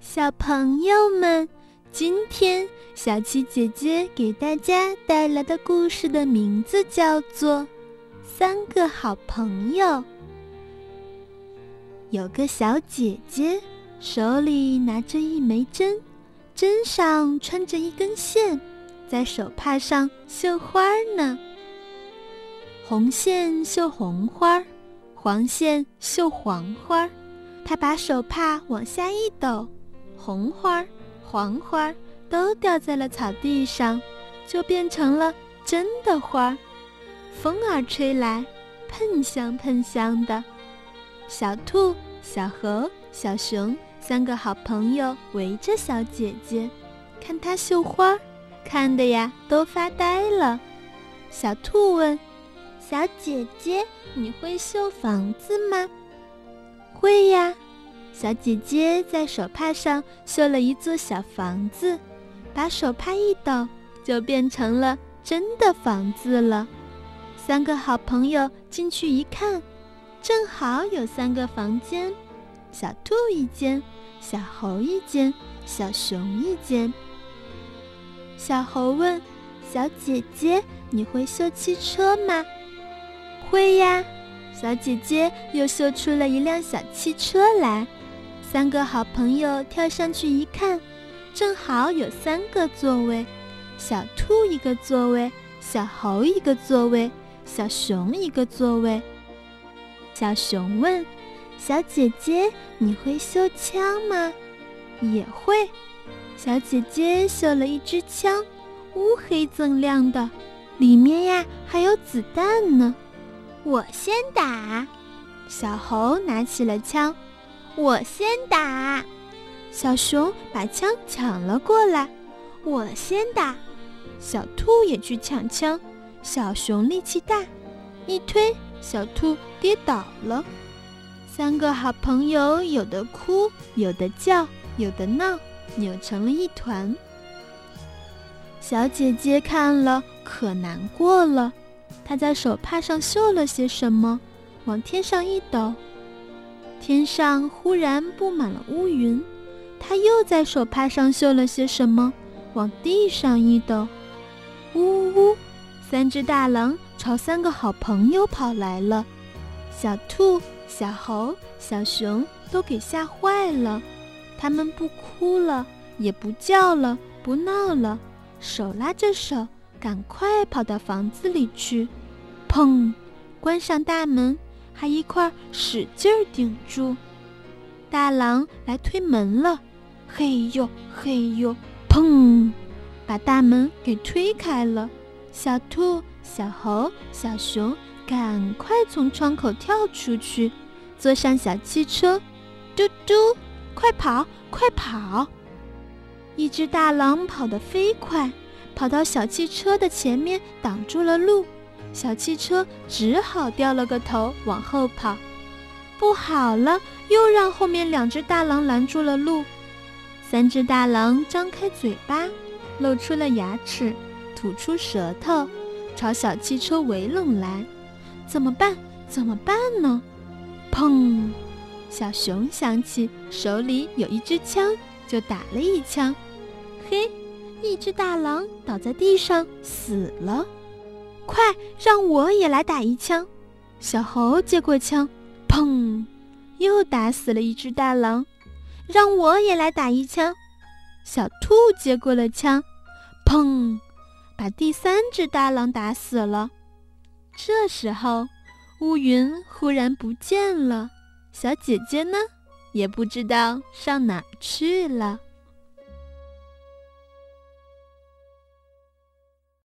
小朋友们，今天小七姐姐给大家带来的故事的名字叫做《三个好朋友》。有个小姐姐，手里拿着一枚针，针上穿着一根线，在手帕上绣花呢。红线绣红花，黄线绣黄花。她把手帕往下一抖。红花、黄花都掉在了草地上，就变成了真的花。风儿吹来，喷香喷香的。小兔、小猴、小熊三个好朋友围着小姐姐，看她绣花，看的呀都发呆了。小兔问：“小姐姐，你会绣房子吗？”“会呀。”小姐姐在手帕上绣了一座小房子，把手帕一抖，就变成了真的房子了。三个好朋友进去一看，正好有三个房间：小兔一间，小猴一间，小熊一间。小猴问：“小姐姐，你会绣汽车吗？”“会呀。”小姐姐又绣出了一辆小汽车来。三个好朋友跳上去一看，正好有三个座位：小兔一个座位，小猴一个座位，小熊一个座位。小熊问：“小姐姐，你会绣枪吗？”“也会。”小姐姐绣了一支枪，乌黑锃亮的，里面呀还有子弹呢。我先打。小猴拿起了枪。我先打，小熊把枪抢了过来。我先打，小兔也去抢枪。小熊力气大，一推，小兔跌倒了。三个好朋友有的哭，有的叫，有的闹，扭成了一团。小姐姐看了可难过了，她在手帕上绣了些什么，往天上一抖。天上忽然布满了乌云，他又在手帕上绣了些什么，往地上一抖，呜呜呜！三只大狼朝三个好朋友跑来了，小兔、小猴、小熊都给吓坏了，他们不哭了，也不叫了，不闹了，手拉着手，赶快跑到房子里去，砰，关上大门。还一块使劲儿顶住，大狼来推门了，嘿呦嘿呦，砰，把大门给推开了。小兔、小猴、小熊赶快从窗口跳出去，坐上小汽车，嘟嘟，快跑快跑！一只大狼跑得飞快，跑到小汽车的前面，挡住了路。小汽车只好掉了个头往后跑，不好了，又让后面两只大狼拦住了路。三只大狼张开嘴巴，露出了牙齿，吐出舌头，朝小汽车围拢来。怎么办？怎么办呢？砰！小熊想起手里有一支枪，就打了一枪。嘿，一只大狼倒在地上死了。快，让我也来打一枪！小猴接过枪，砰，又打死了一只大狼。让我也来打一枪！小兔接过了枪，砰，把第三只大狼打死了。这时候，乌云忽然不见了，小姐姐呢，也不知道上哪去了。